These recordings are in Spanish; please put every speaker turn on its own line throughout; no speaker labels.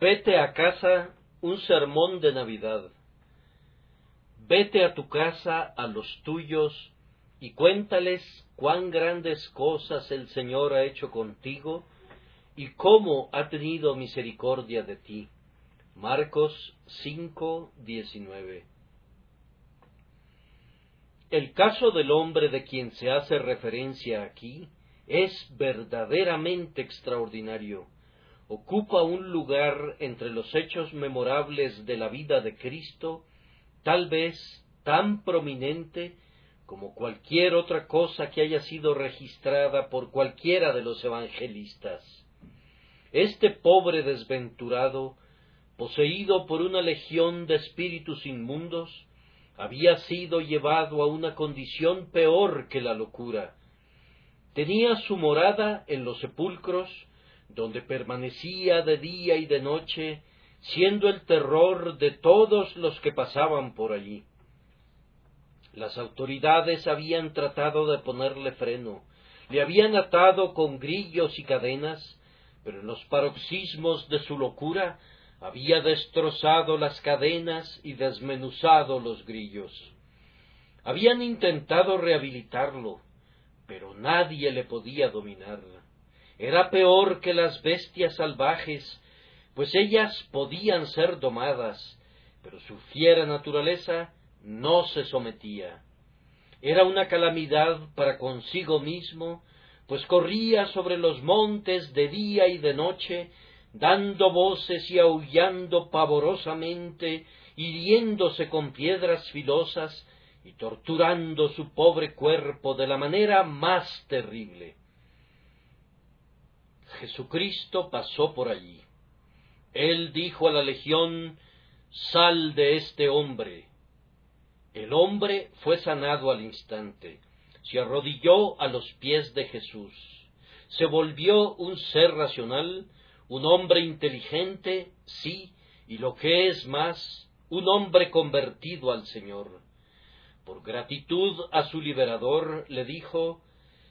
Vete a casa un sermón de Navidad. Vete a tu casa a los tuyos y cuéntales cuán grandes cosas el Señor ha hecho contigo y cómo ha tenido misericordia de ti. Marcos 5, 19. El caso del hombre de quien se hace referencia aquí es verdaderamente extraordinario. Ocupa un lugar entre los hechos memorables de la vida de Cristo, tal vez tan prominente como cualquier otra cosa que haya sido registrada por cualquiera de los evangelistas. Este pobre desventurado, poseído por una legión de espíritus inmundos, había sido llevado a una condición peor que la locura. Tenía su morada en los sepulcros, donde permanecía de día y de noche, siendo el terror de todos los que pasaban por allí. Las autoridades habían tratado de ponerle freno, le habían atado con grillos y cadenas, pero en los paroxismos de su locura había destrozado las cadenas y desmenuzado los grillos. Habían intentado rehabilitarlo, pero nadie le podía dominar. Era peor que las bestias salvajes, pues ellas podían ser domadas, pero su fiera naturaleza no se sometía. Era una calamidad para consigo mismo, pues corría sobre los montes de día y de noche, dando voces y aullando pavorosamente, hiriéndose con piedras filosas y torturando su pobre cuerpo de la manera más terrible. Jesucristo pasó por allí. Él dijo a la legión, Sal de este hombre. El hombre fue sanado al instante, se arrodilló a los pies de Jesús, se volvió un ser racional, un hombre inteligente, sí, y lo que es más, un hombre convertido al Señor. Por gratitud a su liberador le dijo,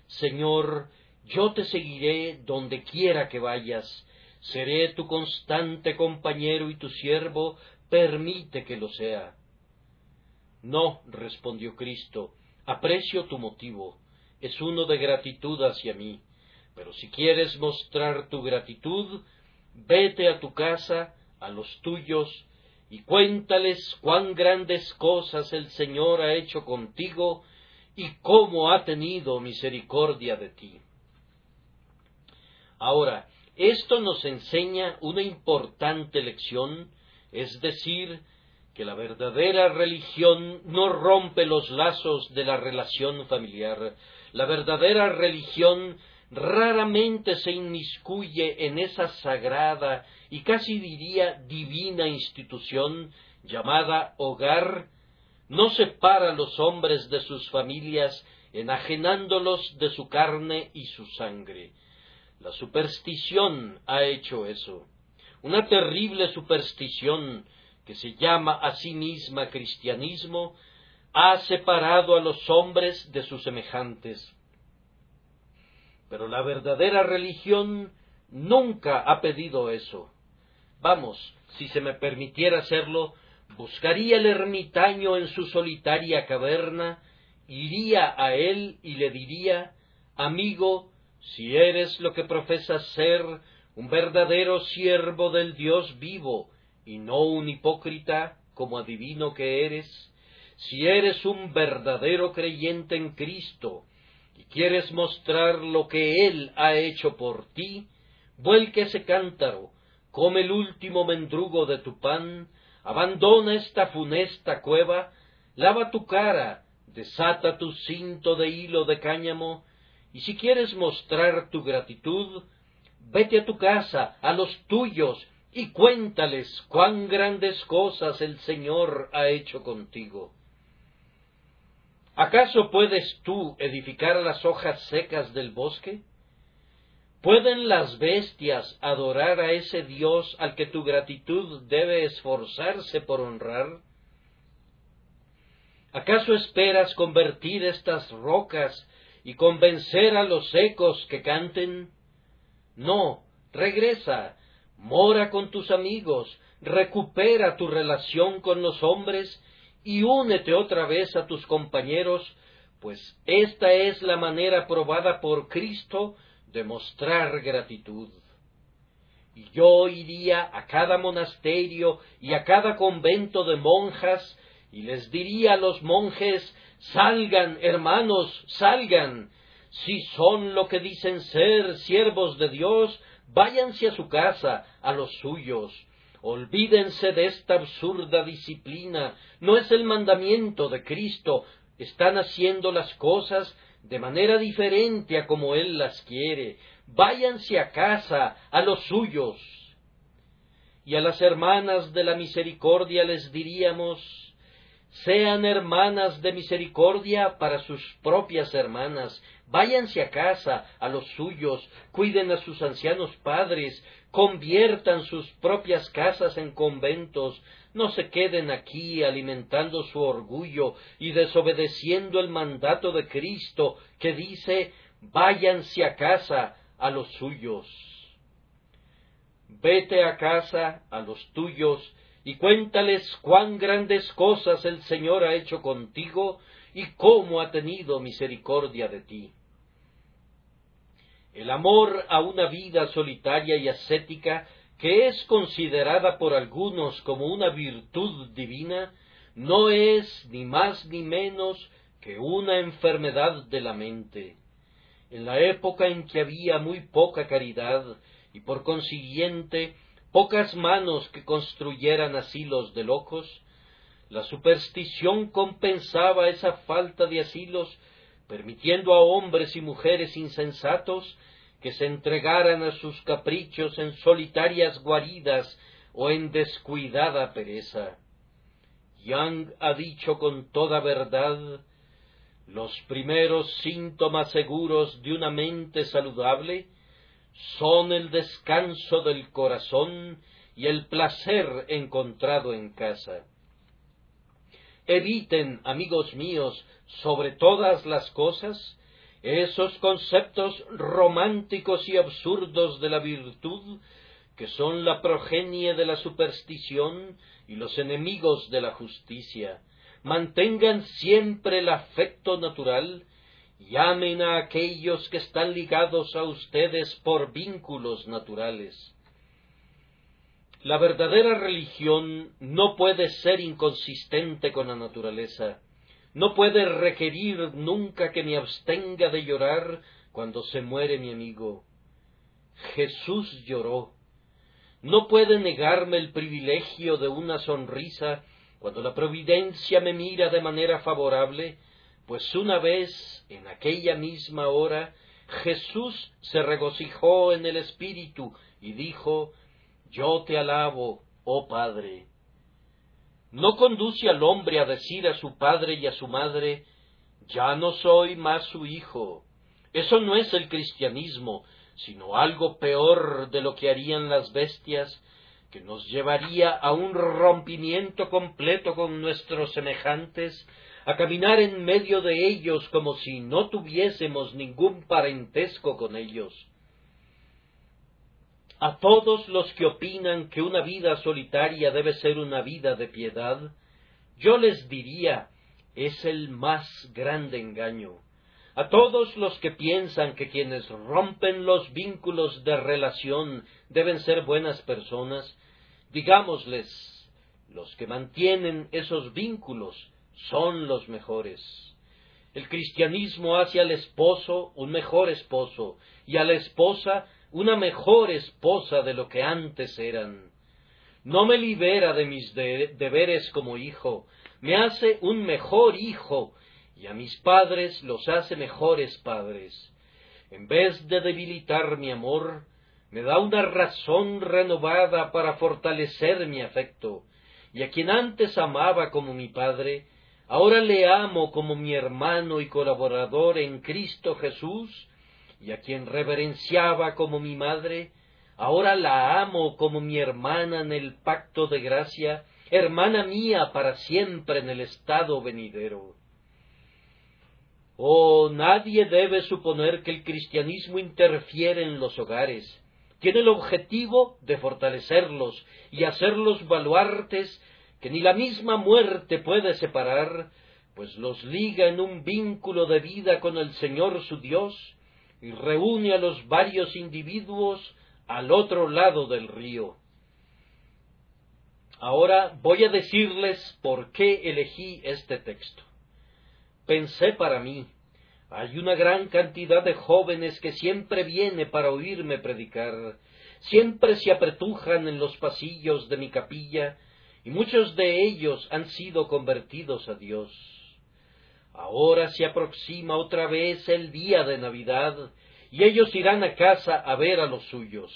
Señor, yo te seguiré donde quiera que vayas, seré tu constante compañero y tu siervo, permite que lo sea. No, respondió Cristo, aprecio tu motivo, es uno de gratitud hacia mí. Pero si quieres mostrar tu gratitud, vete a tu casa, a los tuyos, y cuéntales cuán grandes cosas el Señor ha hecho contigo y cómo ha tenido misericordia de ti. Ahora, esto nos enseña una importante lección, es decir, que la verdadera religión no rompe los lazos de la relación familiar. La verdadera religión raramente se inmiscuye en esa sagrada y casi diría divina institución llamada hogar, no separa a los hombres de sus familias, enajenándolos de su carne y su sangre. La superstición ha hecho eso. Una terrible superstición que se llama a sí misma cristianismo ha separado a los hombres de sus semejantes pero la verdadera religión nunca ha pedido eso. Vamos, si se me permitiera hacerlo, buscaría el ermitaño en su solitaria caverna, iría a él y le diría, amigo, si eres lo que profesas ser, un verdadero siervo del Dios vivo, y no un hipócrita, como adivino que eres, si eres un verdadero creyente en Cristo, y quieres mostrar lo que Él ha hecho por ti, vuelque ese cántaro, come el último mendrugo de tu pan, abandona esta funesta cueva, lava tu cara, desata tu cinto de hilo de cáñamo, y si quieres mostrar tu gratitud, vete a tu casa, a los tuyos, y cuéntales cuán grandes cosas el Señor ha hecho contigo. ¿Acaso puedes tú edificar las hojas secas del bosque? ¿Pueden las bestias adorar a ese Dios al que tu gratitud debe esforzarse por honrar? ¿Acaso esperas convertir estas rocas y convencer a los ecos que canten? No, regresa, mora con tus amigos, recupera tu relación con los hombres y únete otra vez a tus compañeros, pues esta es la manera probada por Cristo de mostrar gratitud. Y yo iría a cada monasterio y a cada convento de monjas y les diría a los monjes Salgan, hermanos, salgan. Si son lo que dicen ser siervos de Dios, váyanse a su casa, a los suyos. Olvídense de esta absurda disciplina. No es el mandamiento de Cristo. Están haciendo las cosas de manera diferente a como Él las quiere. Váyanse a casa, a los suyos. Y a las hermanas de la misericordia les diríamos, sean hermanas de misericordia para sus propias hermanas, váyanse a casa, a los suyos, cuiden a sus ancianos padres, conviertan sus propias casas en conventos, no se queden aquí alimentando su orgullo y desobedeciendo el mandato de Cristo que dice váyanse a casa a los suyos. Vete a casa a los tuyos y cuéntales cuán grandes cosas el Señor ha hecho contigo y cómo ha tenido misericordia de ti. El amor a una vida solitaria y ascética, que es considerada por algunos como una virtud divina, no es ni más ni menos que una enfermedad de la mente. En la época en que había muy poca caridad y por consiguiente pocas manos que construyeran asilos de locos, la superstición compensaba esa falta de asilos, permitiendo a hombres y mujeres insensatos que se entregaran a sus caprichos en solitarias guaridas o en descuidada pereza. Young ha dicho con toda verdad los primeros síntomas seguros de una mente saludable son el descanso del corazón y el placer encontrado en casa. Eviten, amigos míos, sobre todas las cosas, esos conceptos románticos y absurdos de la virtud que son la progenie de la superstición y los enemigos de la justicia. Mantengan siempre el afecto natural Llamen a aquellos que están ligados a ustedes por vínculos naturales. La verdadera religión no puede ser inconsistente con la naturaleza, no puede requerir nunca que me abstenga de llorar cuando se muere mi amigo. Jesús lloró. No puede negarme el privilegio de una sonrisa cuando la providencia me mira de manera favorable pues una vez, en aquella misma hora, Jesús se regocijó en el Espíritu y dijo, Yo te alabo, oh Padre. No conduce al hombre a decir a su padre y a su madre, Ya no soy más su hijo. Eso no es el cristianismo, sino algo peor de lo que harían las bestias, que nos llevaría a un rompimiento completo con nuestros semejantes a caminar en medio de ellos como si no tuviésemos ningún parentesco con ellos. A todos los que opinan que una vida solitaria debe ser una vida de piedad, yo les diría, es el más grande engaño. A todos los que piensan que quienes rompen los vínculos de relación deben ser buenas personas, digámosles, los que mantienen esos vínculos son los mejores. El cristianismo hace al esposo un mejor esposo y a la esposa una mejor esposa de lo que antes eran. No me libera de mis deberes como hijo, me hace un mejor hijo y a mis padres los hace mejores padres. En vez de debilitar mi amor, me da una razón renovada para fortalecer mi afecto, y a quien antes amaba como mi padre, Ahora le amo como mi hermano y colaborador en Cristo Jesús, y a quien reverenciaba como mi madre, ahora la amo como mi hermana en el pacto de gracia, hermana mía para siempre en el estado venidero. Oh, nadie debe suponer que el cristianismo interfiere en los hogares, tiene el objetivo de fortalecerlos y hacerlos baluartes que ni la misma muerte puede separar, pues los liga en un vínculo de vida con el Señor su Dios y reúne a los varios individuos al otro lado del río. Ahora voy a decirles por qué elegí este texto. Pensé para mí, hay una gran cantidad de jóvenes que siempre viene para oírme predicar, siempre se apretujan en los pasillos de mi capilla, y muchos de ellos han sido convertidos a Dios. Ahora se aproxima otra vez el día de Navidad, y ellos irán a casa a ver a los suyos.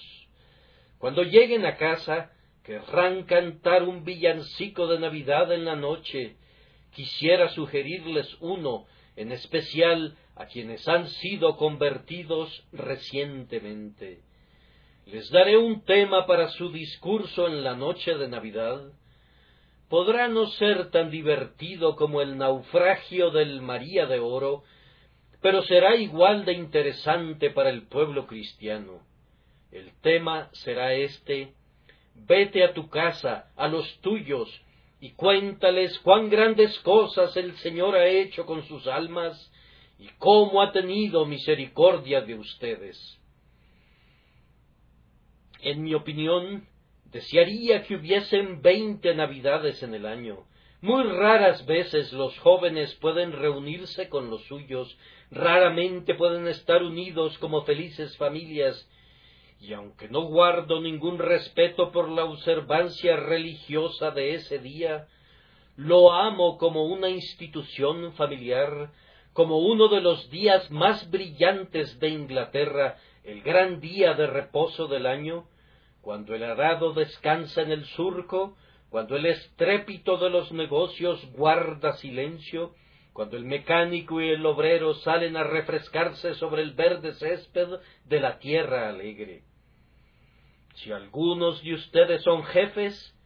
Cuando lleguen a casa, querrán cantar un villancico de Navidad en la noche. Quisiera sugerirles uno, en especial a quienes han sido convertidos recientemente. Les daré un tema para su discurso en la noche de Navidad. Podrá no ser tan divertido como el naufragio del María de Oro, pero será igual de interesante para el pueblo cristiano. El tema será este Vete a tu casa, a los tuyos, y cuéntales cuán grandes cosas el Señor ha hecho con sus almas y cómo ha tenido misericordia de ustedes. En mi opinión, desearía que hubiesen veinte Navidades en el año. Muy raras veces los jóvenes pueden reunirse con los suyos, raramente pueden estar unidos como felices familias, y aunque no guardo ningún respeto por la observancia religiosa de ese día, lo amo como una institución familiar como uno de los días más brillantes de Inglaterra, el gran día de reposo del año, cuando el arado descansa en el surco, cuando el estrépito de los negocios guarda silencio, cuando el mecánico y el obrero salen a refrescarse sobre el verde césped de la tierra alegre. Si algunos de ustedes son jefes,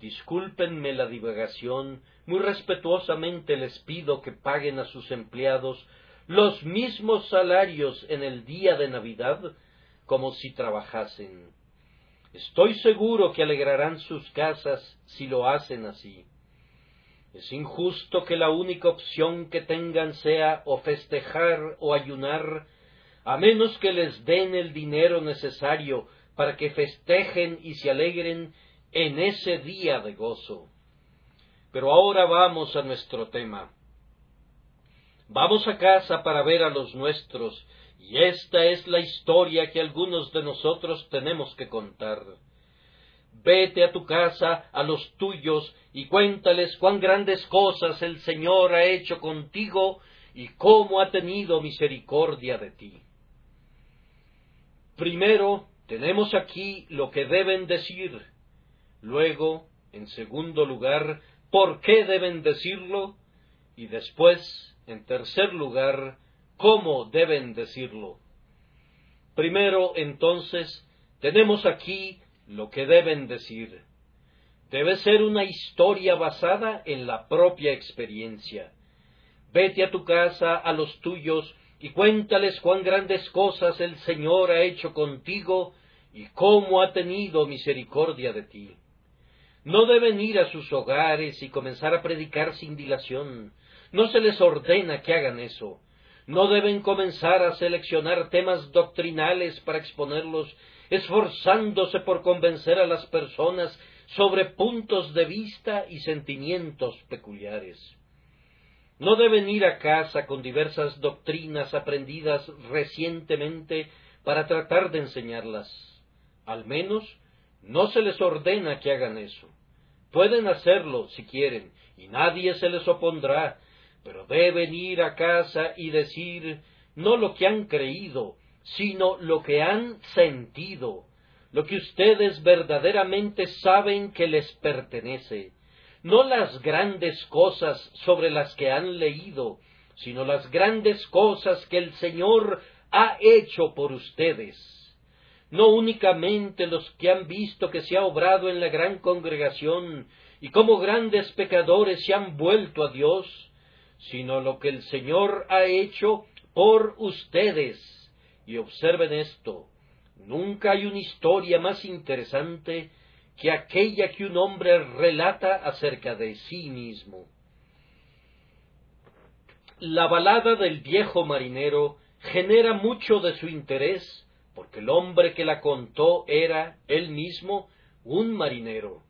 discúlpenme la divagación, muy respetuosamente les pido que paguen a sus empleados los mismos salarios en el día de Navidad como si trabajasen. Estoy seguro que alegrarán sus casas si lo hacen así. Es injusto que la única opción que tengan sea o festejar o ayunar, a menos que les den el dinero necesario para que festejen y se alegren en ese día de gozo. Pero ahora vamos a nuestro tema. Vamos a casa para ver a los nuestros, y esta es la historia que algunos de nosotros tenemos que contar. Vete a tu casa, a los tuyos, y cuéntales cuán grandes cosas el Señor ha hecho contigo y cómo ha tenido misericordia de ti. Primero, tenemos aquí lo que deben decir. Luego, en segundo lugar, por qué deben decirlo y después, en tercer lugar, cómo deben decirlo. Primero, entonces, tenemos aquí lo que deben decir. Debe ser una historia basada en la propia experiencia. Vete a tu casa, a los tuyos, y cuéntales cuán grandes cosas el Señor ha hecho contigo y cómo ha tenido misericordia de ti. No deben ir a sus hogares y comenzar a predicar sin dilación. No se les ordena que hagan eso. No deben comenzar a seleccionar temas doctrinales para exponerlos, esforzándose por convencer a las personas sobre puntos de vista y sentimientos peculiares. No deben ir a casa con diversas doctrinas aprendidas recientemente para tratar de enseñarlas. Al menos no se les ordena que hagan eso. Pueden hacerlo si quieren, y nadie se les opondrá, pero deben ir a casa y decir no lo que han creído, sino lo que han sentido, lo que ustedes verdaderamente saben que les pertenece, no las grandes cosas sobre las que han leído, sino las grandes cosas que el Señor ha hecho por ustedes. No únicamente los que han visto que se ha obrado en la gran congregación y cómo grandes pecadores se han vuelto a Dios, sino lo que el Señor ha hecho por ustedes. Y observen esto, Nunca hay una historia más interesante que aquella que un hombre relata acerca de sí mismo. La balada del viejo marinero genera mucho de su interés, porque el hombre que la contó era, él mismo, un marinero.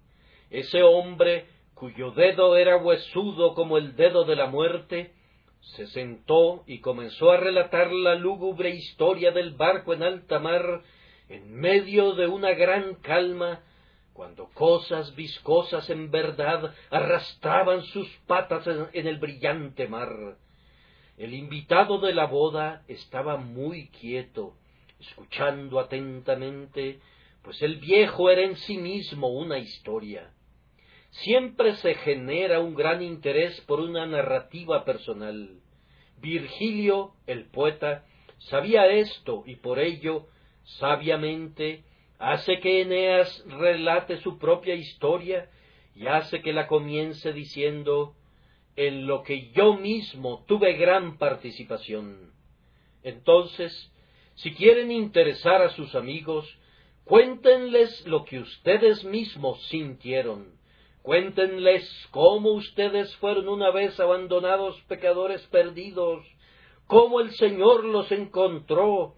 Ese hombre, cuyo dedo era huesudo como el dedo de la muerte, se sentó y comenzó a relatar la lúgubre historia del barco en alta mar, en medio de una gran calma, cuando cosas viscosas en verdad arrastraban sus patas en, el brillante mar. El invitado de la boda estaba muy quieto, escuchando atentamente, pues el viejo era en sí mismo una historia. Siempre se genera un gran interés por una narrativa personal. Virgilio, el poeta, sabía esto y por ello, sabiamente, hace que Eneas relate su propia historia y hace que la comience diciendo en lo que yo mismo tuve gran participación. Entonces, si quieren interesar a sus amigos, cuéntenles lo que ustedes mismos sintieron. Cuéntenles cómo ustedes fueron una vez abandonados pecadores perdidos, cómo el Señor los encontró,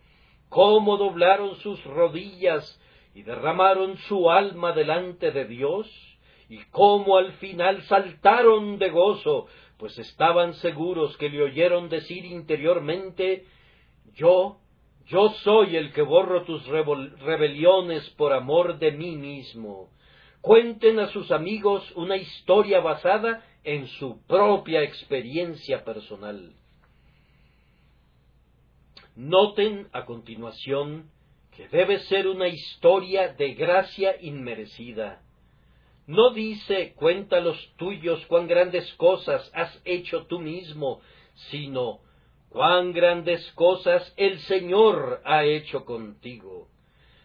cómo doblaron sus rodillas y derramaron su alma delante de Dios, y cómo al final saltaron de gozo, pues estaban seguros que le oyeron decir interiormente Yo, yo soy el que borro tus rebeliones por amor de mí mismo. Cuenten a sus amigos una historia basada en su propia experiencia personal. Noten a continuación que debe ser una historia de gracia inmerecida. No dice cuenta los tuyos cuán grandes cosas has hecho tú mismo, sino cuán grandes cosas el Señor ha hecho contigo.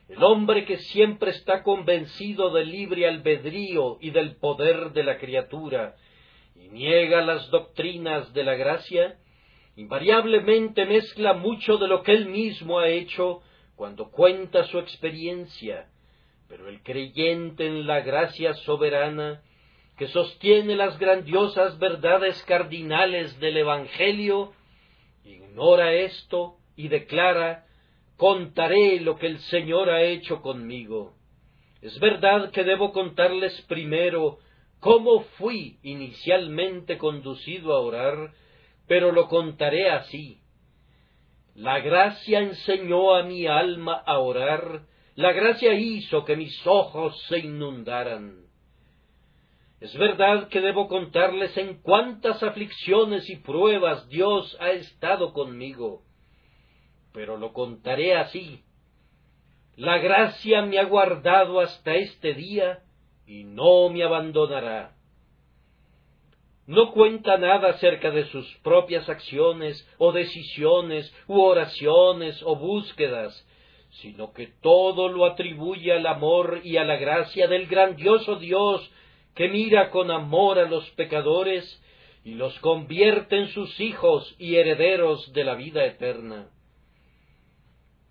El hombre que siempre está convencido del libre albedrío y del poder de la criatura, y niega las doctrinas de la gracia, invariablemente mezcla mucho de lo que él mismo ha hecho cuando cuenta su experiencia, pero el creyente en la gracia soberana, que sostiene las grandiosas verdades cardinales del Evangelio, ignora esto y declara contaré lo que el Señor ha hecho conmigo. Es verdad que debo contarles primero cómo fui inicialmente conducido a orar, pero lo contaré así, la gracia enseñó a mi alma a orar, la gracia hizo que mis ojos se inundaran. Es verdad que debo contarles en cuántas aflicciones y pruebas Dios ha estado conmigo, pero lo contaré así. La gracia me ha guardado hasta este día y no me abandonará no cuenta nada acerca de sus propias acciones o decisiones u oraciones o búsquedas, sino que todo lo atribuye al amor y a la gracia del grandioso Dios que mira con amor a los pecadores y los convierte en sus hijos y herederos de la vida eterna.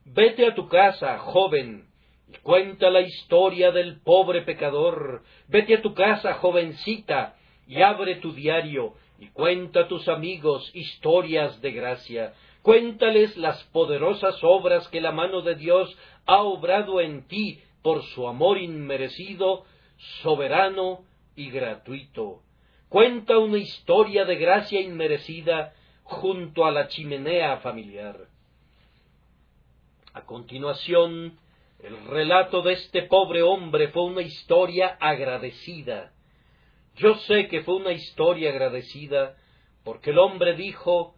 Vete a tu casa, joven, y cuenta la historia del pobre pecador. Vete a tu casa, jovencita, y abre tu diario y cuenta a tus amigos historias de gracia. Cuéntales las poderosas obras que la mano de Dios ha obrado en ti por su amor inmerecido, soberano y gratuito. Cuenta una historia de gracia inmerecida junto a la chimenea familiar. A continuación, el relato de este pobre hombre fue una historia agradecida, yo sé que fue una historia agradecida, porque el hombre dijo,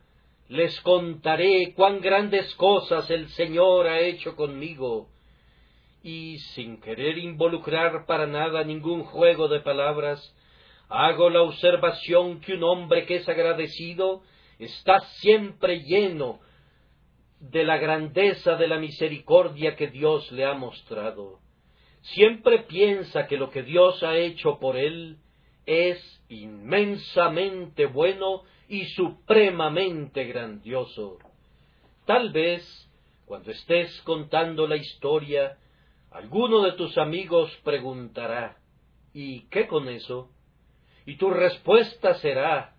les contaré cuán grandes cosas el Señor ha hecho conmigo. Y sin querer involucrar para nada ningún juego de palabras, hago la observación que un hombre que es agradecido está siempre lleno de la grandeza de la misericordia que Dios le ha mostrado. Siempre piensa que lo que Dios ha hecho por él es inmensamente bueno y supremamente grandioso. Tal vez Cuando estés contando la historia, alguno de tus amigos preguntará, ¿y qué con eso? Y tu respuesta será,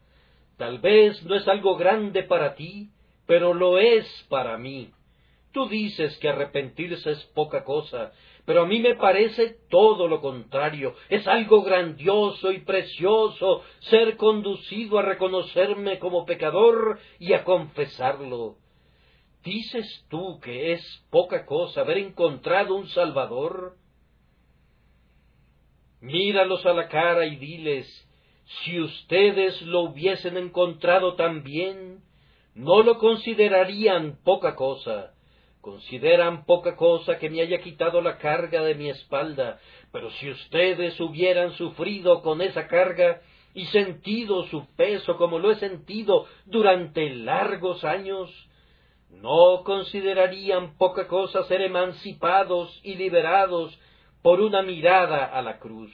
tal vez no es algo grande para ti, pero lo es para mí. Tú dices que arrepentirse es poca cosa, pero a mí me parece todo lo contrario. Es algo grandioso y precioso ser conducido a reconocerme como pecador y a confesarlo. ¿Dices tú que es poca cosa haber encontrado un Salvador? Míralos a la cara y diles, si ustedes lo hubiesen encontrado también, no lo considerarían poca cosa Consideran poca cosa que me haya quitado la carga de mi espalda, pero si ustedes hubieran sufrido con esa carga y sentido su peso como lo he sentido durante largos años, no considerarían poca cosa ser emancipados y liberados por una mirada a la cruz.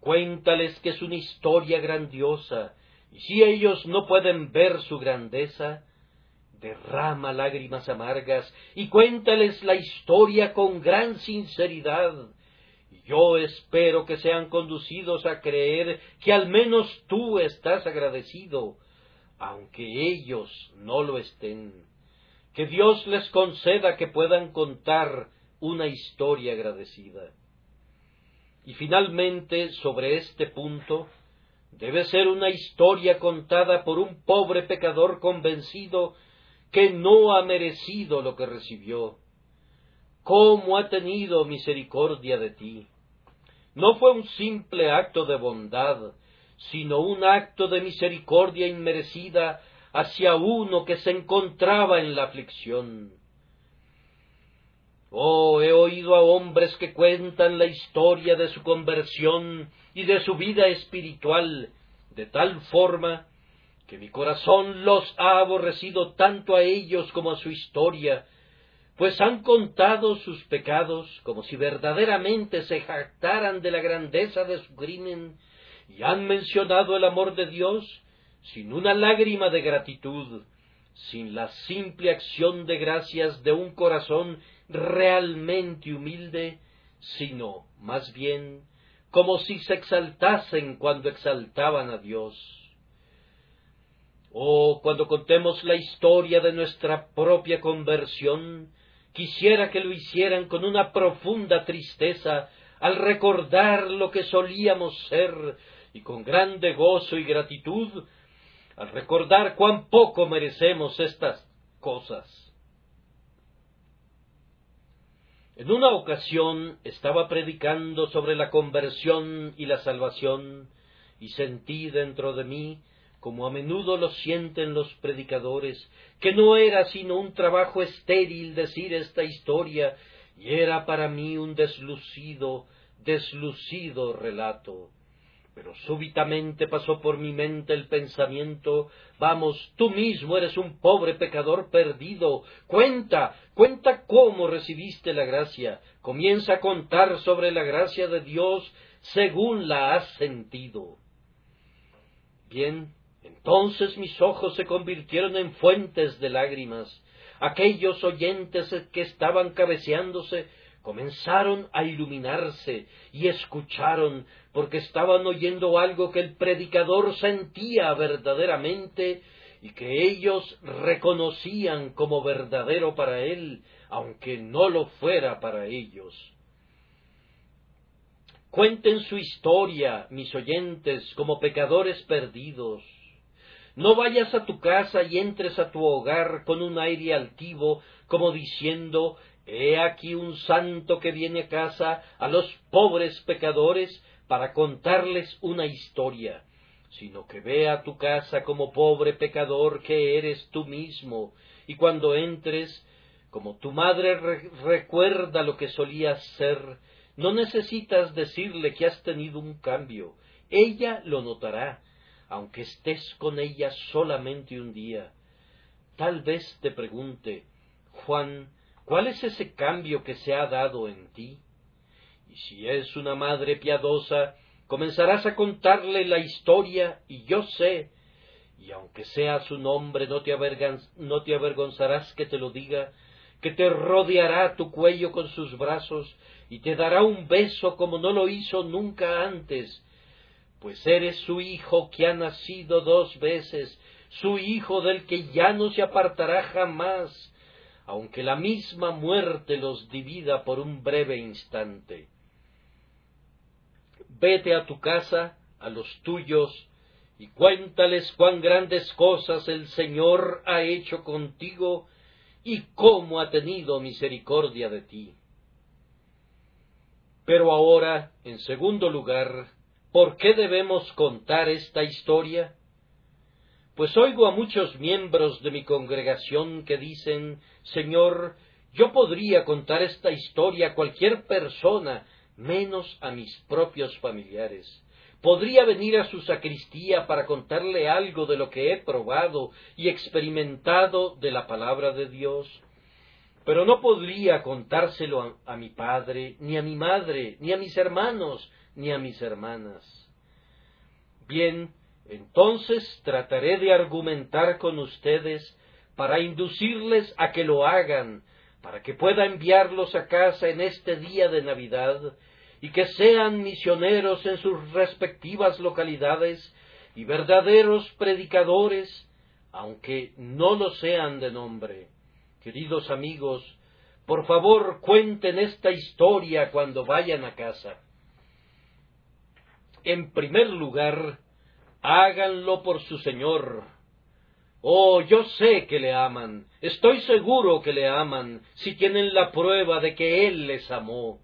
Cuéntales que es una historia grandiosa, si ellos no pueden ver su grandeza, derrama lágrimas amargas y cuéntales la historia con gran sinceridad. Yo espero que sean conducidos a creer que al menos tú estás agradecido, aunque ellos no lo estén. Que Dios les conceda que puedan contar una historia agradecida. Y finalmente, sobre este punto, debe ser una historia contada por un pobre pecador convencido que no ha merecido lo que recibió. ¿Cómo ha tenido misericordia de ti? No fue un simple acto de bondad, sino un acto de misericordia inmerecida hacia uno que se encontraba en la aflicción. Oh, he oído a hombres que cuentan la historia de su conversión y de su vida espiritual de tal forma que mi corazón los ha aborrecido tanto a ellos como a su historia, pues han contado sus pecados como si verdaderamente se jactaran de la grandeza de su crimen, y han mencionado el amor de Dios sin una lágrima de gratitud, sin la simple acción de gracias de un corazón realmente humilde, sino, más bien, como si se exaltasen cuando exaltaban a Dios. Oh, cuando contemos la historia de nuestra propia conversión, quisiera que lo hicieran con una profunda tristeza al recordar lo que solíamos ser y con grande gozo y gratitud al recordar cuán poco merecemos estas cosas. En una ocasión estaba predicando sobre la conversión y la salvación y sentí dentro de mí como a menudo lo sienten los predicadores, que no era sino un trabajo estéril decir esta historia, y era para mí un deslucido, deslucido relato. Pero súbitamente pasó por mi mente el pensamiento Vamos, tú mismo eres un pobre pecador perdido. Cuenta, cuenta cómo recibiste la gracia. Comienza a contar sobre la gracia de Dios según la has sentido. Bien, entonces mis ojos se convirtieron en fuentes de lágrimas. Aquellos oyentes que estaban cabeceándose comenzaron a iluminarse y escucharon porque estaban oyendo algo que el predicador sentía verdaderamente y que ellos reconocían como verdadero para él, aunque no lo fuera para ellos. Cuenten su historia, mis oyentes, como pecadores perdidos, no vayas a tu casa y entres a tu hogar con un aire altivo, como diciendo He aquí un santo que viene a casa a los pobres pecadores para contarles una historia, sino que ve a tu casa como pobre pecador que eres tú mismo, y cuando entres, como tu madre recuerda lo que solías ser, no necesitas decirle que has tenido un cambio, ella lo notará, aunque estés con ella solamente un día. Tal vez te pregunte, Juan, ¿cuál es ese cambio que se ha dado en ti? Y si es una madre piadosa, comenzarás a contarle la historia y yo sé, y aunque sea su nombre, no te, no te avergonzarás que te lo diga, que te rodeará tu cuello con sus brazos y te dará un beso como no lo hizo nunca antes, pues eres su hijo que ha nacido dos veces, su hijo del que ya no se apartará jamás, aunque la misma muerte los divida por un breve instante. Vete a tu casa, a los tuyos, y cuéntales cuán grandes cosas el Señor ha hecho contigo y cómo ha tenido misericordia de ti. Pero ahora, en segundo lugar, ¿por qué debemos contar esta historia? Pues oigo a muchos miembros de mi congregación que dicen, Señor, yo podría contar esta historia a cualquier persona, menos a mis propios familiares podría venir a su sacristía para contarle algo de lo que he probado y experimentado de la palabra de Dios, pero no podría contárselo a, mi padre, ni a mi madre, ni a mis hermanos, ni a mis hermanas. Bien, entonces trataré de argumentar con ustedes para inducirles a que lo hagan, para que pueda enviarlos a casa en este día de Navidad y que sean misioneros en sus respectivas localidades y verdaderos predicadores, aunque no lo sean de nombre. Queridos amigos, por favor cuenten esta historia cuando vayan a casa. En primer lugar, háganlo por su Señor. Oh, yo sé que le aman, estoy seguro que le aman, si tienen la prueba de que Él les amó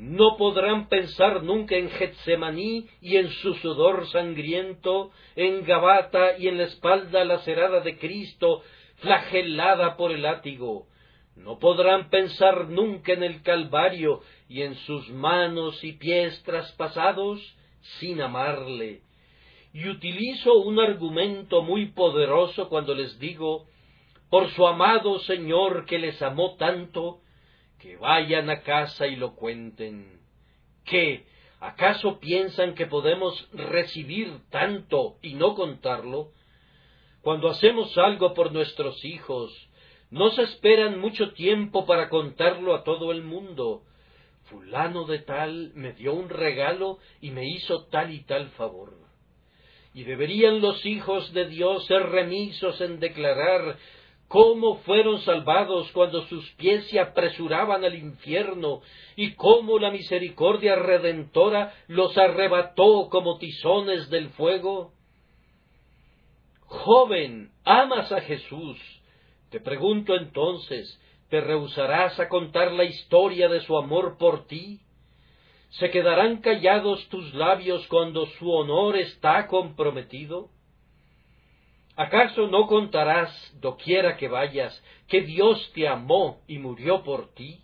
no podrán pensar nunca en Getsemaní y en su sudor sangriento, en Gabata y en la espalda lacerada de Cristo, flagelada por el látigo. No podrán pensar nunca en el Calvario y en sus manos y pies traspasados sin amarle. Y utilizo un argumento muy poderoso cuando les digo, por su amado Señor que les amó tanto, que vayan a casa y lo cuenten. ¿Qué? ¿Acaso piensan que podemos recibir tanto y no contarlo? Cuando hacemos algo por nuestros hijos, no se esperan mucho tiempo para contarlo a todo el mundo. Fulano de tal me dio un regalo y me hizo tal y tal favor. Y deberían los hijos de Dios ser remisos en declarar cómo fueron salvados cuando sus pies se apresuraban al infierno, y cómo la misericordia redentora los arrebató como tizones del fuego? Joven, ¿amas a Jesús? Te pregunto entonces, ¿te rehusarás a contar la historia de su amor por ti? ¿Se quedarán callados tus labios cuando su honor está comprometido? ¿Acaso no contarás, doquiera que vayas, que Dios te amó y murió por ti?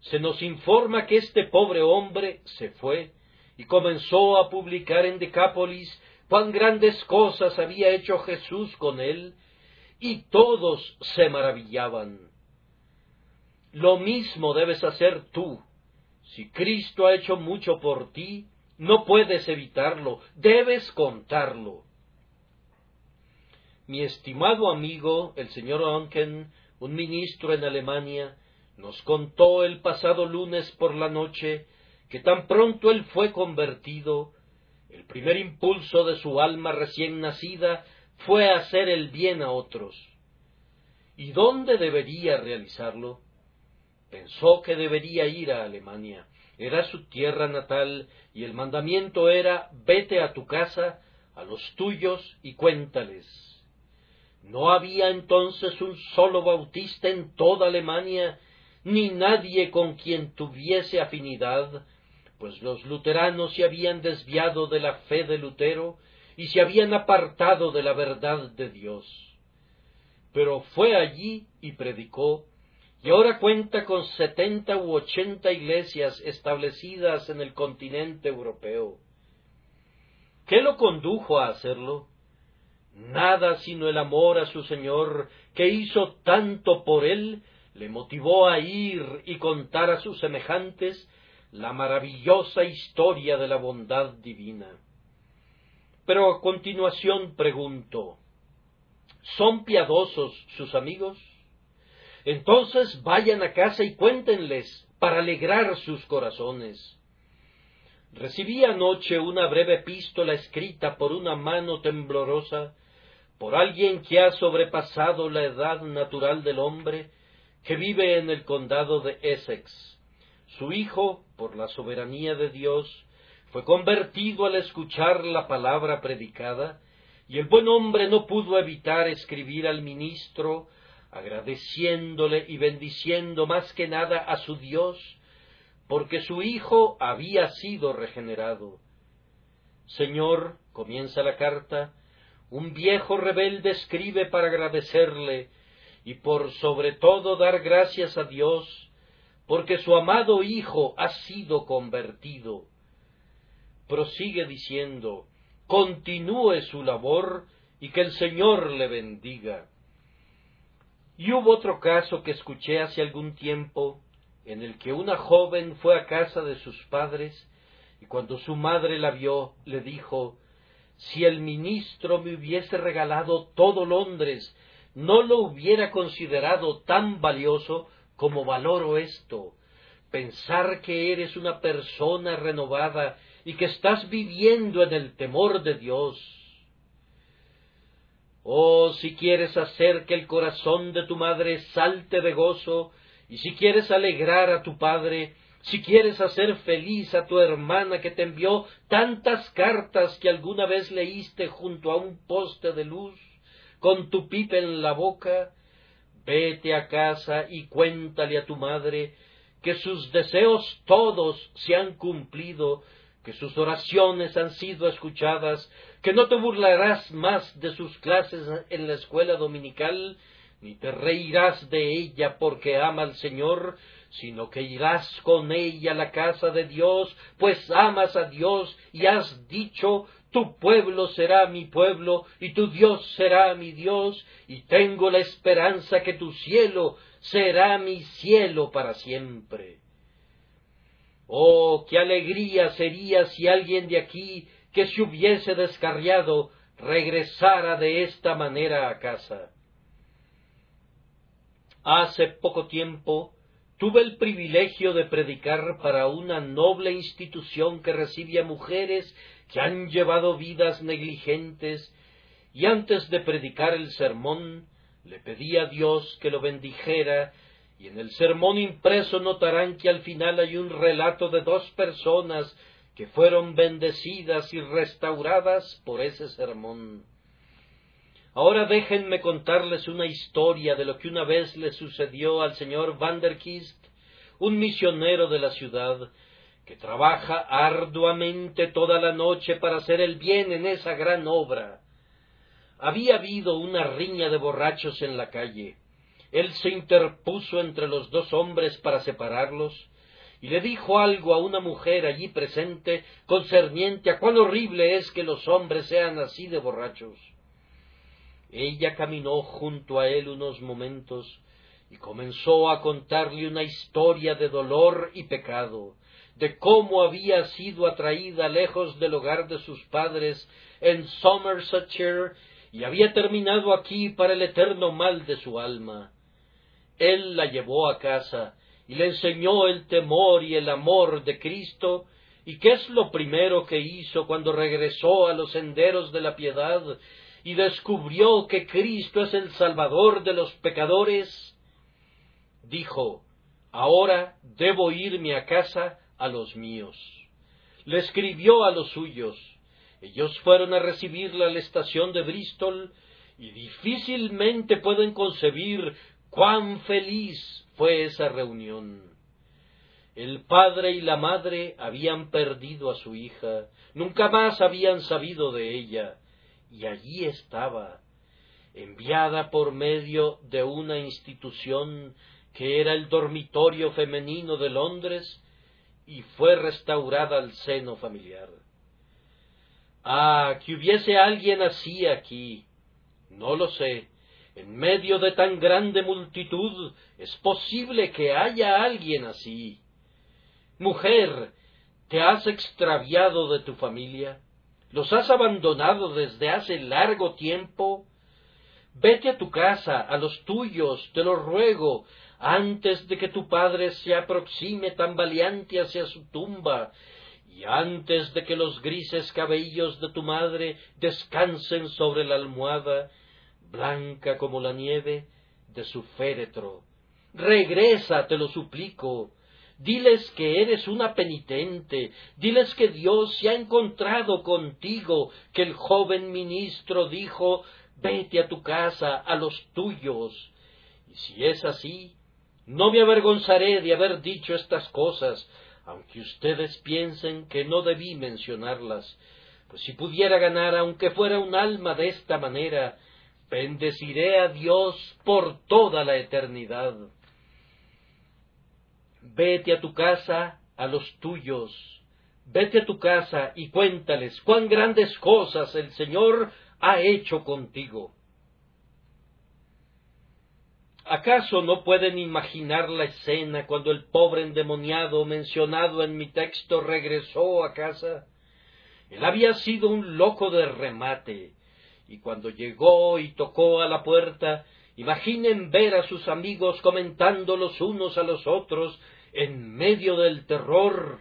Se nos informa que este pobre hombre se fue y comenzó a publicar en Decápolis cuán grandes cosas había hecho Jesús con él, y todos se maravillaban. Lo mismo debes hacer tú. Si Cristo ha hecho mucho por ti, no puedes evitarlo, debes contarlo. Mi estimado amigo, el señor Onken, un ministro en Alemania, nos contó el pasado lunes por la noche que tan pronto él fue convertido, el primer impulso de su alma recién nacida fue hacer el bien a otros. ¿Y dónde debería realizarlo? Pensó que debería ir a Alemania. Era su tierra natal y el mandamiento era vete a tu casa, a los tuyos y cuéntales. No había entonces un solo bautista en toda Alemania, ni nadie con quien tuviese afinidad, pues los luteranos se habían desviado de la fe de Lutero y se habían apartado de la verdad de Dios. Pero fue allí y predicó, y ahora cuenta con setenta u ochenta iglesias establecidas en el continente europeo. ¿Qué lo condujo a hacerlo? Nada sino el amor a su Señor, que hizo tanto por él, le motivó a ir y contar a sus semejantes la maravillosa historia de la bondad divina. Pero a continuación pregunto, ¿son piadosos sus amigos? Entonces vayan a casa y cuéntenles para alegrar sus corazones. Recibí anoche una breve epístola escrita por una mano temblorosa, por alguien que ha sobrepasado la edad natural del hombre, que vive en el condado de Essex. Su hijo, por la soberanía de Dios, fue convertido al escuchar la palabra predicada, y el buen hombre no pudo evitar escribir al ministro, agradeciéndole y bendiciendo más que nada a su Dios, porque su hijo había sido regenerado. Señor, comienza la carta, un viejo rebelde escribe para agradecerle y por sobre todo dar gracias a Dios, porque su amado hijo ha sido convertido. Prosigue diciendo, continúe su labor y que el Señor le bendiga. Y hubo otro caso que escuché hace algún tiempo en el que una joven fue a casa de sus padres y cuando su madre la vio le dijo si el ministro me hubiese regalado todo Londres, no lo hubiera considerado tan valioso como valoro esto. Pensar que eres una persona renovada y que estás viviendo en el temor de Dios. Oh, si quieres hacer que el corazón de tu madre salte de gozo, y si quieres alegrar a tu padre, si quieres hacer feliz a tu hermana que te envió tantas cartas que alguna vez leíste junto a un poste de luz, con tu pipa en la boca, vete a casa y cuéntale a tu madre que sus deseos todos se han cumplido, que sus oraciones han sido escuchadas, que no te burlarás más de sus clases en la escuela dominical, ni te reirás de ella porque ama al Señor, sino que irás con ella a la casa de Dios, pues amas a Dios y has dicho, tu pueblo será mi pueblo y tu Dios será mi Dios, y tengo la esperanza que tu cielo será mi cielo para siempre. Oh, qué alegría sería si alguien de aquí que se hubiese descarriado regresara de esta manera a casa. Hace poco tiempo tuve el privilegio de predicar para una noble institución que recibe a mujeres que han llevado vidas negligentes, y antes de predicar el sermón le pedí a Dios que lo bendijera, y en el sermón impreso notarán que al final hay un relato de dos personas que fueron bendecidas y restauradas por ese sermón. Ahora déjenme contarles una historia de lo que una vez le sucedió al señor Van der Kist, un misionero de la ciudad, que trabaja arduamente toda la noche para hacer el bien en esa gran obra. Había habido una riña de borrachos en la calle. Él se interpuso entre los dos hombres para separarlos, y le dijo algo a una mujer allí presente concerniente a cuán horrible es que los hombres sean así de borrachos. Ella caminó junto a él unos momentos y comenzó a contarle una historia de dolor y pecado, de cómo había sido atraída lejos del hogar de sus padres en Somersetshire y había terminado aquí para el eterno mal de su alma. Él la llevó a casa y le enseñó el temor y el amor de Cristo, y qué es lo primero que hizo cuando regresó a los senderos de la piedad y descubrió que Cristo es el Salvador de los pecadores, dijo, ahora debo irme a casa a los míos. Le escribió a los suyos. Ellos fueron a recibirla a la estación de Bristol y difícilmente pueden concebir cuán feliz fue esa reunión. El padre y la madre habían perdido a su hija, nunca más habían sabido de ella, y allí estaba, enviada por medio de una institución que era el dormitorio femenino de Londres, y fue restaurada al seno familiar. Ah, que hubiese alguien así aquí. No lo sé. En medio de tan grande multitud es posible que haya alguien así. Mujer, ¿te has extraviado de tu familia? ¿Los has abandonado desde hace largo tiempo? Vete a tu casa, a los tuyos, te lo ruego, antes de que tu padre se aproxime tambaleante hacia su tumba, y antes de que los grises cabellos de tu madre descansen sobre la almohada, blanca como la nieve, de su féretro. Regresa, te lo suplico. Diles que eres una penitente, diles que Dios se ha encontrado contigo, que el joven ministro dijo vete a tu casa, a los tuyos. Y si es así, no me avergonzaré de haber dicho estas cosas, aunque ustedes piensen que no debí mencionarlas, pues si pudiera ganar, aunque fuera un alma de esta manera, bendeciré a Dios por toda la eternidad. Vete a tu casa, a los tuyos, vete a tu casa y cuéntales cuán grandes cosas el Señor ha hecho contigo. ¿Acaso no pueden imaginar la escena cuando el pobre endemoniado mencionado en mi texto regresó a casa? Él había sido un loco de remate, y cuando llegó y tocó a la puerta, imaginen ver a sus amigos comentando los unos a los otros en medio del terror.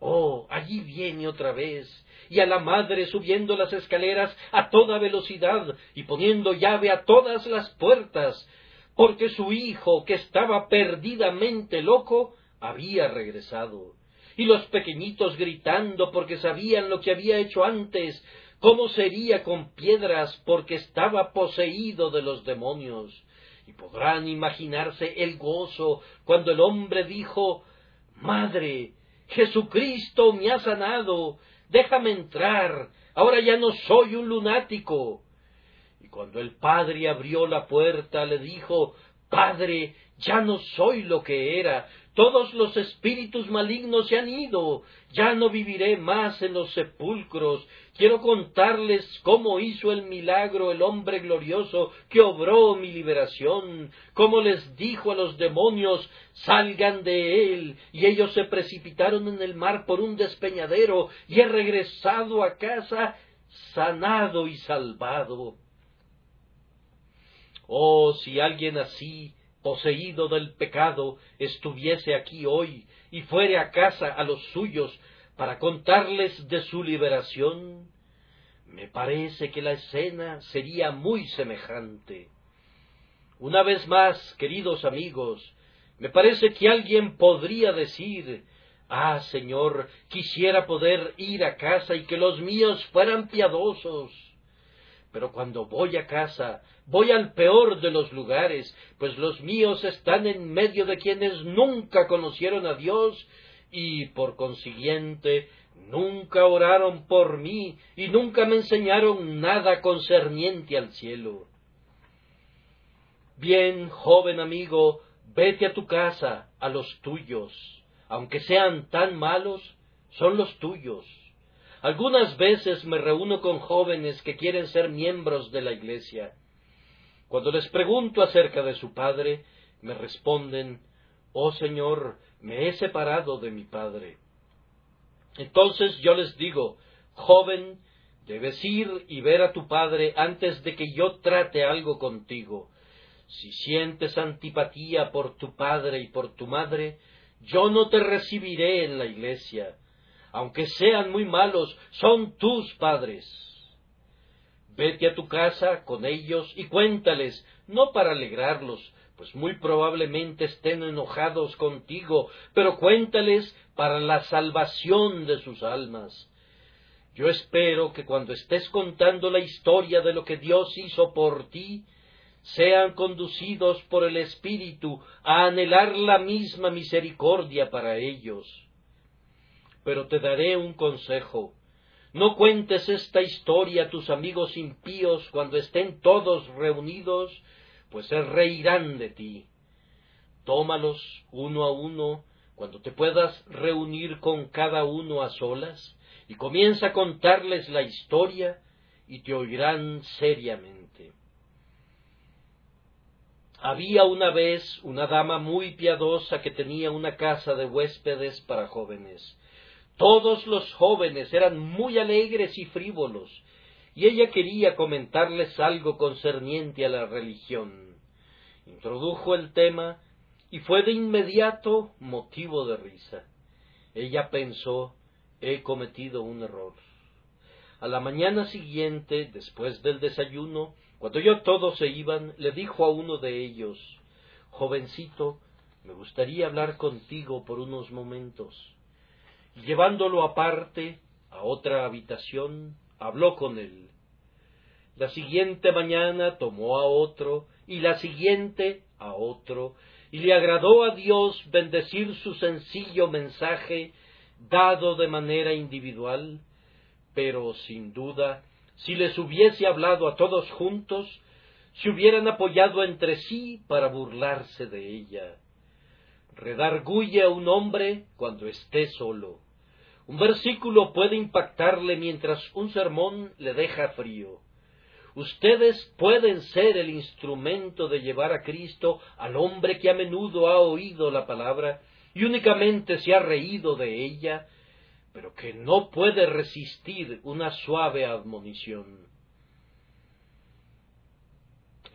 Oh, allí viene otra vez, y a la madre subiendo las escaleras a toda velocidad y poniendo llave a todas las puertas, porque su hijo, que estaba perdidamente loco, había regresado. Y los pequeñitos gritando porque sabían lo que había hecho antes, cómo sería con piedras porque estaba poseído de los demonios. Y podrán imaginarse el gozo cuando el hombre dijo Madre, Jesucristo me ha sanado, déjame entrar, ahora ya no soy un lunático. Y cuando el padre abrió la puerta, le dijo, Padre, ya no soy lo que era, todos los espíritus malignos se han ido, ya no viviré más en los sepulcros. Quiero contarles cómo hizo el milagro el hombre glorioso que obró mi liberación, cómo les dijo a los demonios salgan de él, y ellos se precipitaron en el mar por un despeñadero, y he regresado a casa sanado y salvado. Oh, si alguien así poseído del pecado, estuviese aquí hoy y fuere a casa a los suyos para contarles de su liberación, me parece que la escena sería muy semejante. Una vez más, queridos amigos, me parece que alguien podría decir Ah, Señor, quisiera poder ir a casa y que los míos fueran piadosos pero cuando voy a casa, voy al peor de los lugares, pues los míos están en medio de quienes nunca conocieron a Dios y, por consiguiente, nunca oraron por mí y nunca me enseñaron nada concerniente al cielo. Bien, joven amigo, vete a tu casa, a los tuyos, aunque sean tan malos, son los tuyos algunas veces me reúno con jóvenes que quieren ser miembros de la Iglesia. Cuando les pregunto acerca de su padre, me responden, Oh Señor, me he separado de mi padre. Entonces yo les digo, joven, debes ir y ver a tu padre antes de que yo trate algo contigo. Si sientes antipatía por tu padre y por tu madre, yo no te recibiré en la iglesia aunque sean muy malos, son tus padres. Vete a tu casa con ellos y cuéntales, no para alegrarlos, pues muy probablemente estén enojados contigo, pero cuéntales para la salvación de sus almas. Yo espero que cuando estés contando la historia de lo que Dios hizo por ti, sean conducidos por el Espíritu a anhelar la misma misericordia para ellos pero te daré un consejo. No cuentes esta historia a tus amigos impíos cuando estén todos reunidos, pues se reirán de ti. Tómalos uno a uno cuando te puedas reunir con cada uno a solas y comienza a contarles la historia y te oirán seriamente. Había una vez una dama muy piadosa que tenía una casa de huéspedes para jóvenes Todos los jóvenes eran muy alegres y frívolos, y ella quería comentarles algo concerniente a la religión. Introdujo el tema y fue de inmediato motivo de risa. Ella pensó he cometido un error. A la mañana siguiente, después del desayuno, cuando ya todos se iban, le dijo a uno de ellos Jovencito, me gustaría hablar contigo por unos momentos. Llevándolo aparte, a otra habitación, habló con él. La siguiente mañana tomó a otro, y la siguiente a otro, y le agradó a Dios bendecir su sencillo mensaje dado de manera individual, pero sin duda, si les hubiese hablado a todos juntos, se hubieran apoyado entre sí para burlarse de ella. Redarguye a un hombre cuando esté solo. Un versículo puede impactarle mientras un sermón le deja frío. Ustedes pueden ser el instrumento de llevar a Cristo al hombre que a menudo ha oído la palabra y únicamente se ha reído de ella, pero que no puede resistir una suave admonición.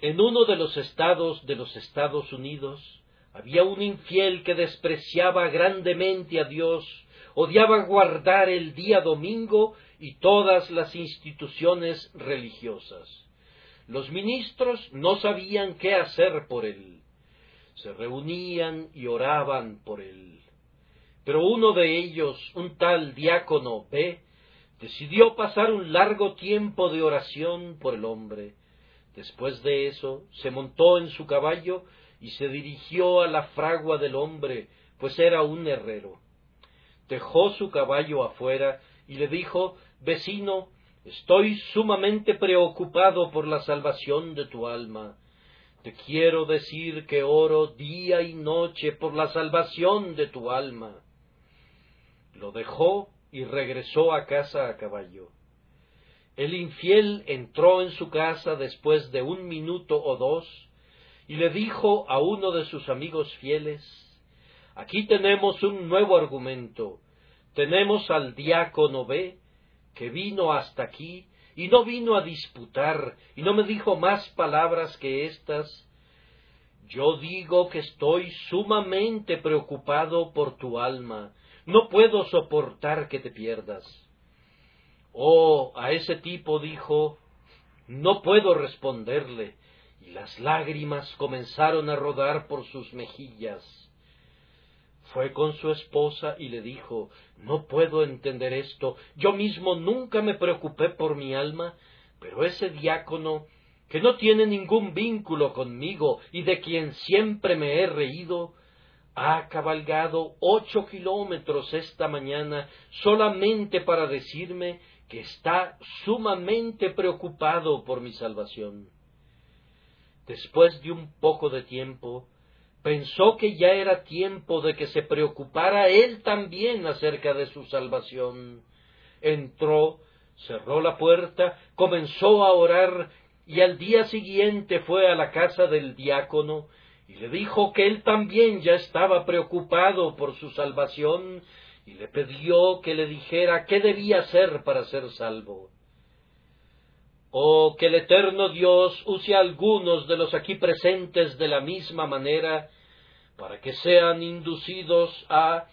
En uno de los estados de los Estados Unidos había un infiel que despreciaba grandemente a Dios, odiaba guardar el día domingo y todas las instituciones religiosas. Los ministros no sabían qué hacer por él se reunían y oraban por él. Pero uno de ellos, un tal diácono B, decidió pasar un largo tiempo de oración por el hombre. Después de eso, se montó en su caballo y se dirigió a la fragua del hombre, pues era un herrero. Dejó su caballo afuera y le dijo Vecino, estoy sumamente preocupado por la salvación de tu alma. Te quiero decir que oro día y noche por la salvación de tu alma. Lo dejó y regresó a casa a caballo. El infiel entró en su casa después de un minuto o dos y le dijo a uno de sus amigos fieles Aquí tenemos un nuevo argumento. Tenemos al diácono B, que vino hasta aquí y no vino a disputar, y no me dijo más palabras que estas. Yo digo que estoy sumamente preocupado por tu alma, no puedo soportar que te pierdas. Oh, a ese tipo dijo, no puedo responderle, y las lágrimas comenzaron a rodar por sus mejillas. Fue con su esposa y le dijo No puedo entender esto. Yo mismo nunca me preocupé por mi alma, pero ese diácono, que no tiene ningún vínculo conmigo y de quien siempre me he reído, ha cabalgado ocho kilómetros esta mañana solamente para decirme que está sumamente preocupado por mi salvación. Después de un poco de tiempo, pensó que ya era tiempo de que se preocupara él también acerca de su salvación. Entró, cerró la puerta, comenzó a orar y al día siguiente fue a la casa del diácono y le dijo que él también ya estaba preocupado por su salvación y le pidió que le dijera qué debía hacer para ser salvo. Oh, que el eterno Dios use a algunos de los aquí presentes de la misma manera para que sean inducidos a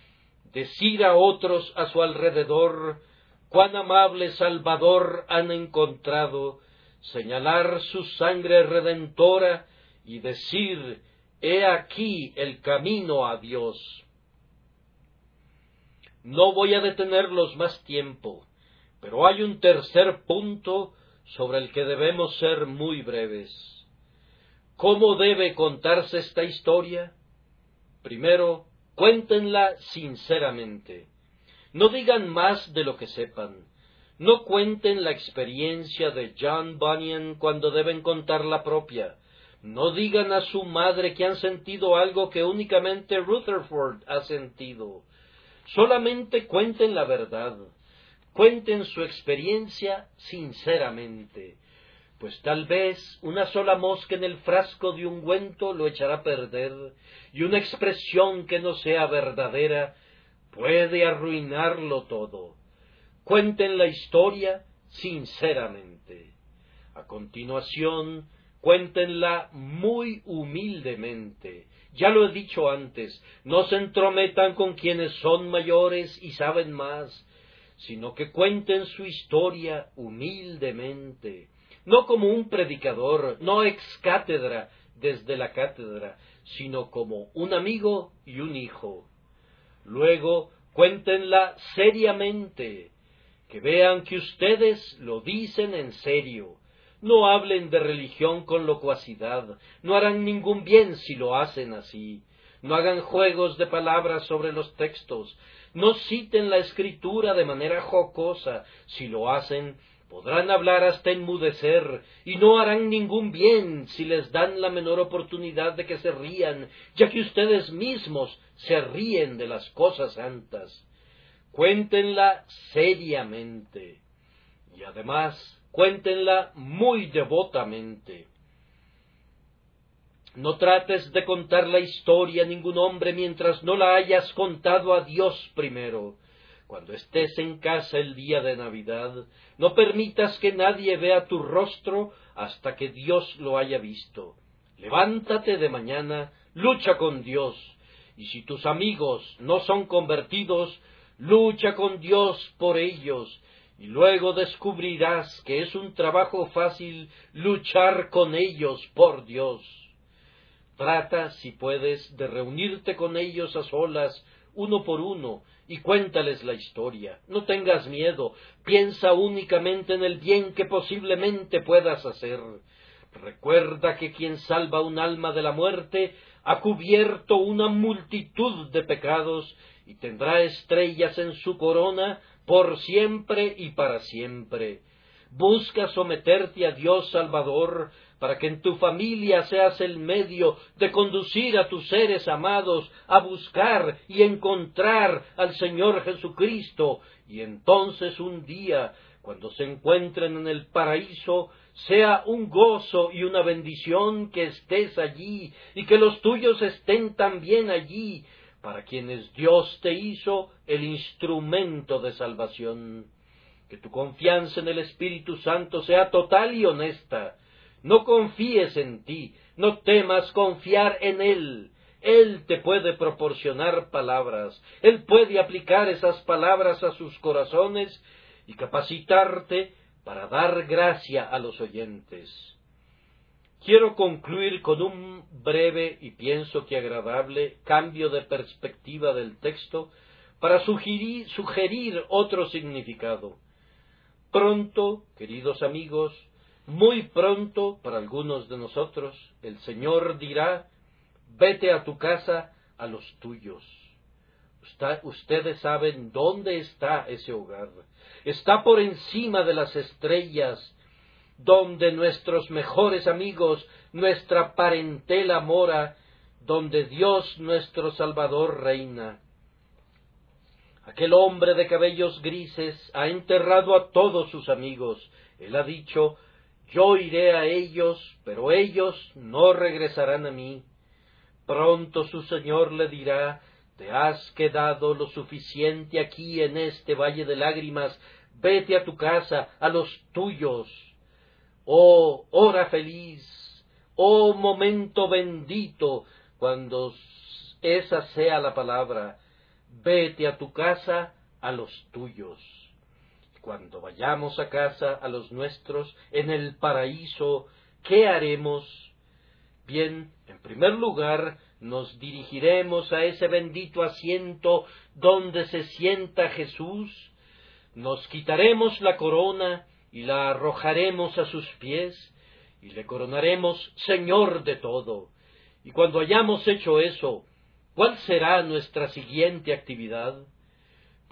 decir a otros a su alrededor cuán amable Salvador han encontrado, señalar su sangre redentora y decir He aquí el camino a Dios. No voy a detenerlos más tiempo, pero hay un tercer punto sobre el que debemos ser muy breves. ¿Cómo debe contarse esta historia? Primero, cuéntenla sinceramente. No digan más de lo que sepan. No cuenten la experiencia de John Bunyan cuando deben contar la propia. No digan a su madre que han sentido algo que únicamente Rutherford ha sentido. Solamente cuenten la verdad. Cuenten su experiencia sinceramente pues tal vez una sola mosca en el frasco de ungüento lo echará a perder, y una expresión que no sea verdadera puede arruinarlo todo. Cuenten la historia sinceramente. A continuación, cuéntenla muy humildemente. Ya lo he dicho antes, no se entrometan con quienes son mayores y saben más, sino que cuenten su historia humildemente, no como un predicador, no ex cátedra desde la cátedra, sino como un amigo y un hijo. Luego, cuéntenla seriamente, que vean que ustedes lo dicen en serio. No hablen de religión con locuacidad, no harán ningún bien si lo hacen así. No hagan juegos de palabras sobre los textos, no citen la escritura de manera jocosa, si lo hacen, podrán hablar hasta enmudecer, y no harán ningún bien si les dan la menor oportunidad de que se rían, ya que ustedes mismos se ríen de las cosas santas. Cuéntenla seriamente, y además cuéntenla muy devotamente. No trates de contar la historia a ningún hombre mientras no la hayas contado a Dios primero. Cuando estés en casa el día de Navidad, no permitas que nadie vea tu rostro hasta que Dios lo haya visto. Levántate de mañana, lucha con Dios, y si tus amigos no son convertidos, lucha con Dios por ellos, y luego descubrirás que es un trabajo fácil luchar con ellos por Dios. Trata, si puedes, de reunirte con ellos a solas, uno por uno, y cuéntales la historia. No tengas miedo, piensa únicamente en el bien que posiblemente puedas hacer. Recuerda que quien salva un alma de la muerte ha cubierto una multitud de pecados y tendrá estrellas en su corona por siempre y para siempre. Busca someterte a Dios Salvador para que en tu familia seas el medio de conducir a tus seres amados a buscar y encontrar al Señor Jesucristo, y entonces un día, cuando se encuentren en el paraíso, sea un gozo y una bendición que estés allí y que los tuyos estén también allí, para quienes Dios te hizo el instrumento de salvación. Que tu confianza en el Espíritu Santo sea total y honesta. No confíes en ti, no temas confiar en Él. Él te puede proporcionar palabras, Él puede aplicar esas palabras a sus corazones y capacitarte para dar gracia a los oyentes. Quiero concluir con un breve y pienso que agradable cambio de perspectiva del texto para sugerir, sugerir otro significado. Pronto, queridos amigos, muy pronto para algunos de nosotros, el Señor dirá, vete a tu casa a los tuyos. ustedes saben dónde está ese hogar. Está por encima de las estrellas, donde nuestros mejores amigos, nuestra parentela mora, donde Dios nuestro Salvador reina. Aquel hombre de cabellos grises ha enterrado a todos sus amigos. Él ha dicho, yo iré a ellos, pero ellos no regresarán a mí. Pronto su Señor le dirá, te has quedado lo suficiente aquí en este valle de lágrimas, vete a tu casa, a los tuyos. Oh hora feliz, oh momento bendito, cuando esa sea la palabra, vete a tu casa a los tuyos. Cuando vayamos a casa a los nuestros en el paraíso, ¿qué haremos? Bien, en primer lugar, nos dirigiremos a ese bendito asiento donde se sienta Jesús, nos quitaremos la corona y la arrojaremos a sus pies, y le coronaremos Señor de todo. Y cuando hayamos hecho eso, ¿Cuál será nuestra siguiente actividad?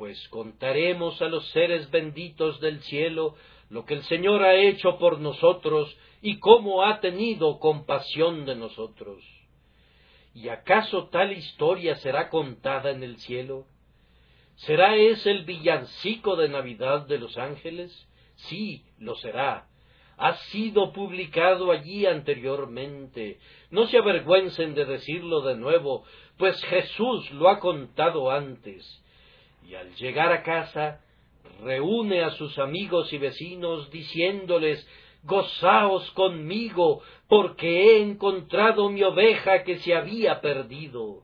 Pues contaremos a los seres benditos del cielo lo que el Señor ha hecho por nosotros y cómo ha tenido compasión de nosotros. ¿Y acaso tal historia será contada en el cielo? ¿Será ese el villancico de Navidad de los ángeles? Sí, lo será. Ha sido publicado allí anteriormente. No se avergüencen de decirlo de nuevo, pues Jesús lo ha contado antes. Y al llegar a casa reúne a sus amigos y vecinos diciéndoles Gozaos conmigo, porque he encontrado mi oveja que se había perdido.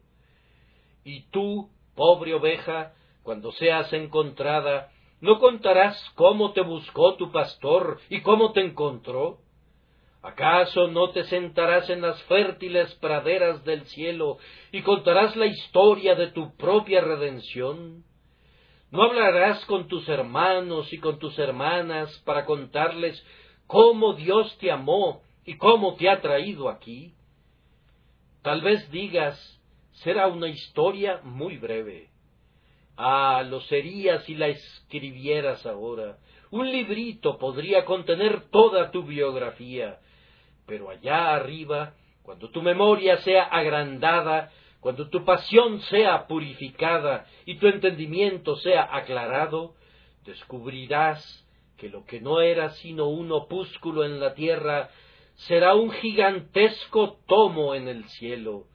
Y tú, pobre oveja, cuando seas encontrada, ¿no contarás cómo te buscó tu pastor y cómo te encontró? ¿Acaso no te sentarás en las fértiles praderas del cielo y contarás la historia de tu propia redención? ¿No hablarás con tus hermanos y con tus hermanas para contarles cómo Dios te amó y cómo te ha traído aquí? Tal vez digas, será una historia muy breve. Ah, lo sería si la escribieras ahora. Un librito podría contener toda tu biografía, pero allá arriba, cuando tu memoria sea agrandada, cuando tu pasión sea purificada y tu entendimiento sea aclarado, descubrirás que lo que no era sino un opúsculo en la tierra será un gigantesco tomo en el cielo.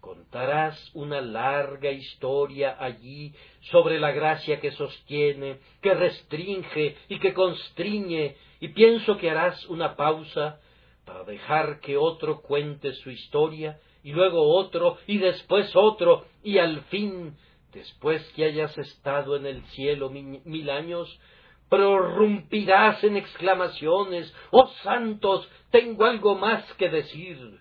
Contarás una larga historia allí sobre la gracia que sostiene, que restringe y que constriñe, y pienso que harás una pausa para dejar que otro cuente su historia, y luego otro, y después otro, y al fin, después que hayas estado en el cielo mil años, prorrumpirás en exclamaciones, oh santos, tengo algo más que decir.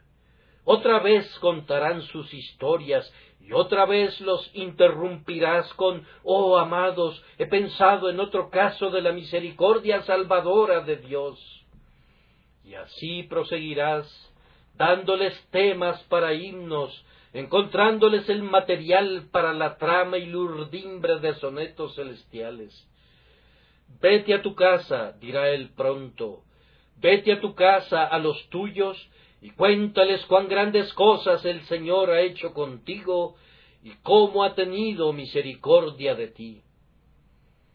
Otra vez contarán sus historias y otra vez los interrumpirás con, oh amados, he pensado en otro caso de la misericordia salvadora de Dios. Y así proseguirás, dándoles temas para himnos, encontrándoles el material para la trama y lurdimbre de sonetos celestiales. Vete a tu casa, dirá él pronto, vete a tu casa a los tuyos y cuéntales cuán grandes cosas el Señor ha hecho contigo y cómo ha tenido misericordia de ti.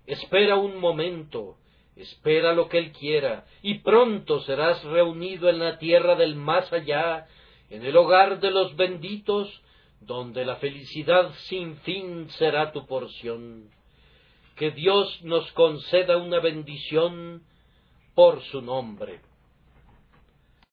Espera un momento, espera lo que Él quiera, y pronto serás reunido en la tierra del más allá, en el hogar de los benditos, donde la felicidad sin fin será tu porción. Que Dios nos conceda una bendición por su nombre.